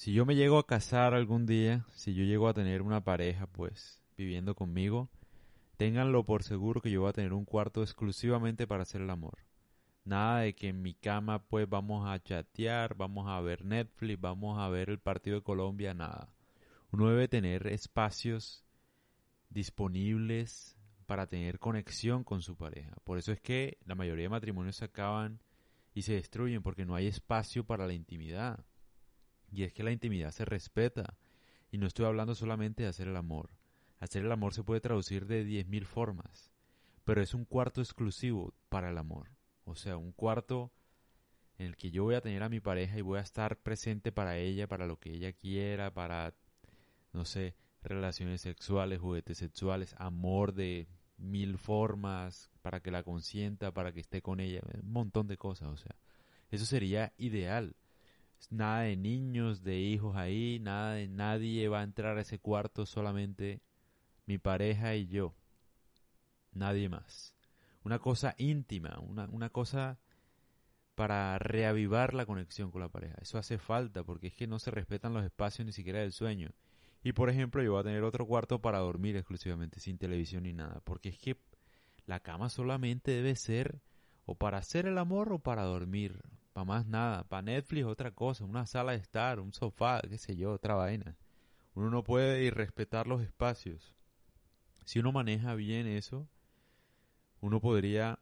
Si yo me llego a casar algún día, si yo llego a tener una pareja, pues, viviendo conmigo, ténganlo por seguro que yo voy a tener un cuarto exclusivamente para hacer el amor. Nada de que en mi cama pues vamos a chatear, vamos a ver Netflix, vamos a ver el partido de Colombia, nada. Uno debe tener espacios disponibles para tener conexión con su pareja. Por eso es que la mayoría de matrimonios se acaban y se destruyen porque no hay espacio para la intimidad. Y es que la intimidad se respeta. Y no estoy hablando solamente de hacer el amor. Hacer el amor se puede traducir de 10.000 formas. Pero es un cuarto exclusivo para el amor. O sea, un cuarto en el que yo voy a tener a mi pareja y voy a estar presente para ella, para lo que ella quiera, para, no sé, relaciones sexuales, juguetes sexuales, amor de mil formas, para que la consienta, para que esté con ella, un montón de cosas, o sea, eso sería ideal. Nada de niños, de hijos ahí, nada de nadie va a entrar a ese cuarto, solamente mi pareja y yo. Nadie más. Una cosa íntima, una, una cosa para reavivar la conexión con la pareja. Eso hace falta porque es que no se respetan los espacios ni siquiera del sueño. Y por ejemplo, yo voy a tener otro cuarto para dormir exclusivamente, sin televisión ni nada. Porque es que la cama solamente debe ser o para hacer el amor o para dormir. Más nada. Para Netflix otra cosa. Una sala de estar, un sofá, qué sé yo, otra vaina. Uno no puede ir respetar los espacios. Si uno maneja bien eso, uno podría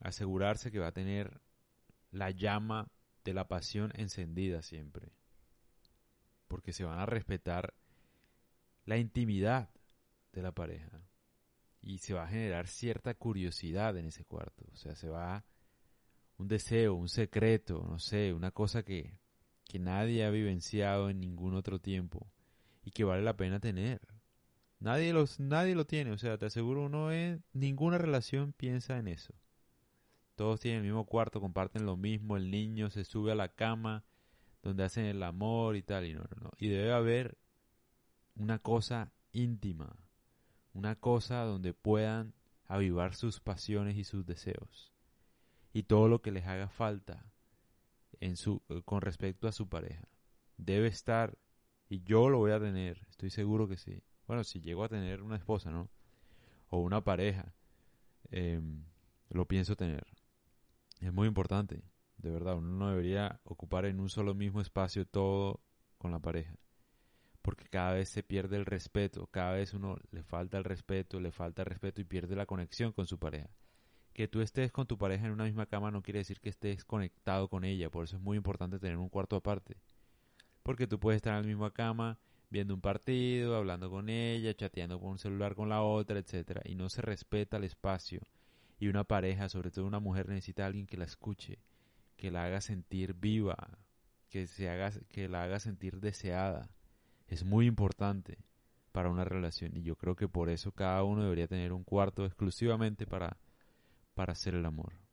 asegurarse que va a tener la llama de la pasión encendida siempre. Porque se van a respetar la intimidad de la pareja. Y se va a generar cierta curiosidad en ese cuarto. O sea, se va un deseo, un secreto, no sé, una cosa que, que nadie ha vivenciado en ningún otro tiempo y que vale la pena tener. Nadie, los, nadie lo tiene, o sea, te aseguro, uno en ninguna relación piensa en eso. Todos tienen el mismo cuarto, comparten lo mismo, el niño se sube a la cama donde hacen el amor y tal, y no, no. Y debe haber una cosa íntima, una cosa donde puedan avivar sus pasiones y sus deseos y todo lo que les haga falta en su con respecto a su pareja. Debe estar y yo lo voy a tener, estoy seguro que sí. Bueno, si llego a tener una esposa, ¿no? O una pareja, em, lo pienso tener. Es muy importante, de verdad. Uno no debería ocupar en un solo mismo espacio todo con la pareja porque cada vez se pierde el respeto, cada vez uno le falta el respeto, le falta el respeto y pierde la conexión con su pareja. Que tú estés con tu pareja en una misma cama no quiere decir que estés conectado con ella, por eso es muy importante tener un cuarto aparte. Porque tú puedes estar en la misma cama viendo un partido, hablando con ella, chateando con un celular con la otra, etcétera, y no se respeta el espacio. Y una pareja, sobre todo una mujer, necesita a alguien que la escuche, que la haga sentir viva, que se haga que la haga sentir deseada es muy importante para una relación y yo creo que por eso cada uno debería tener un cuarto exclusivamente para, para hacer el amor.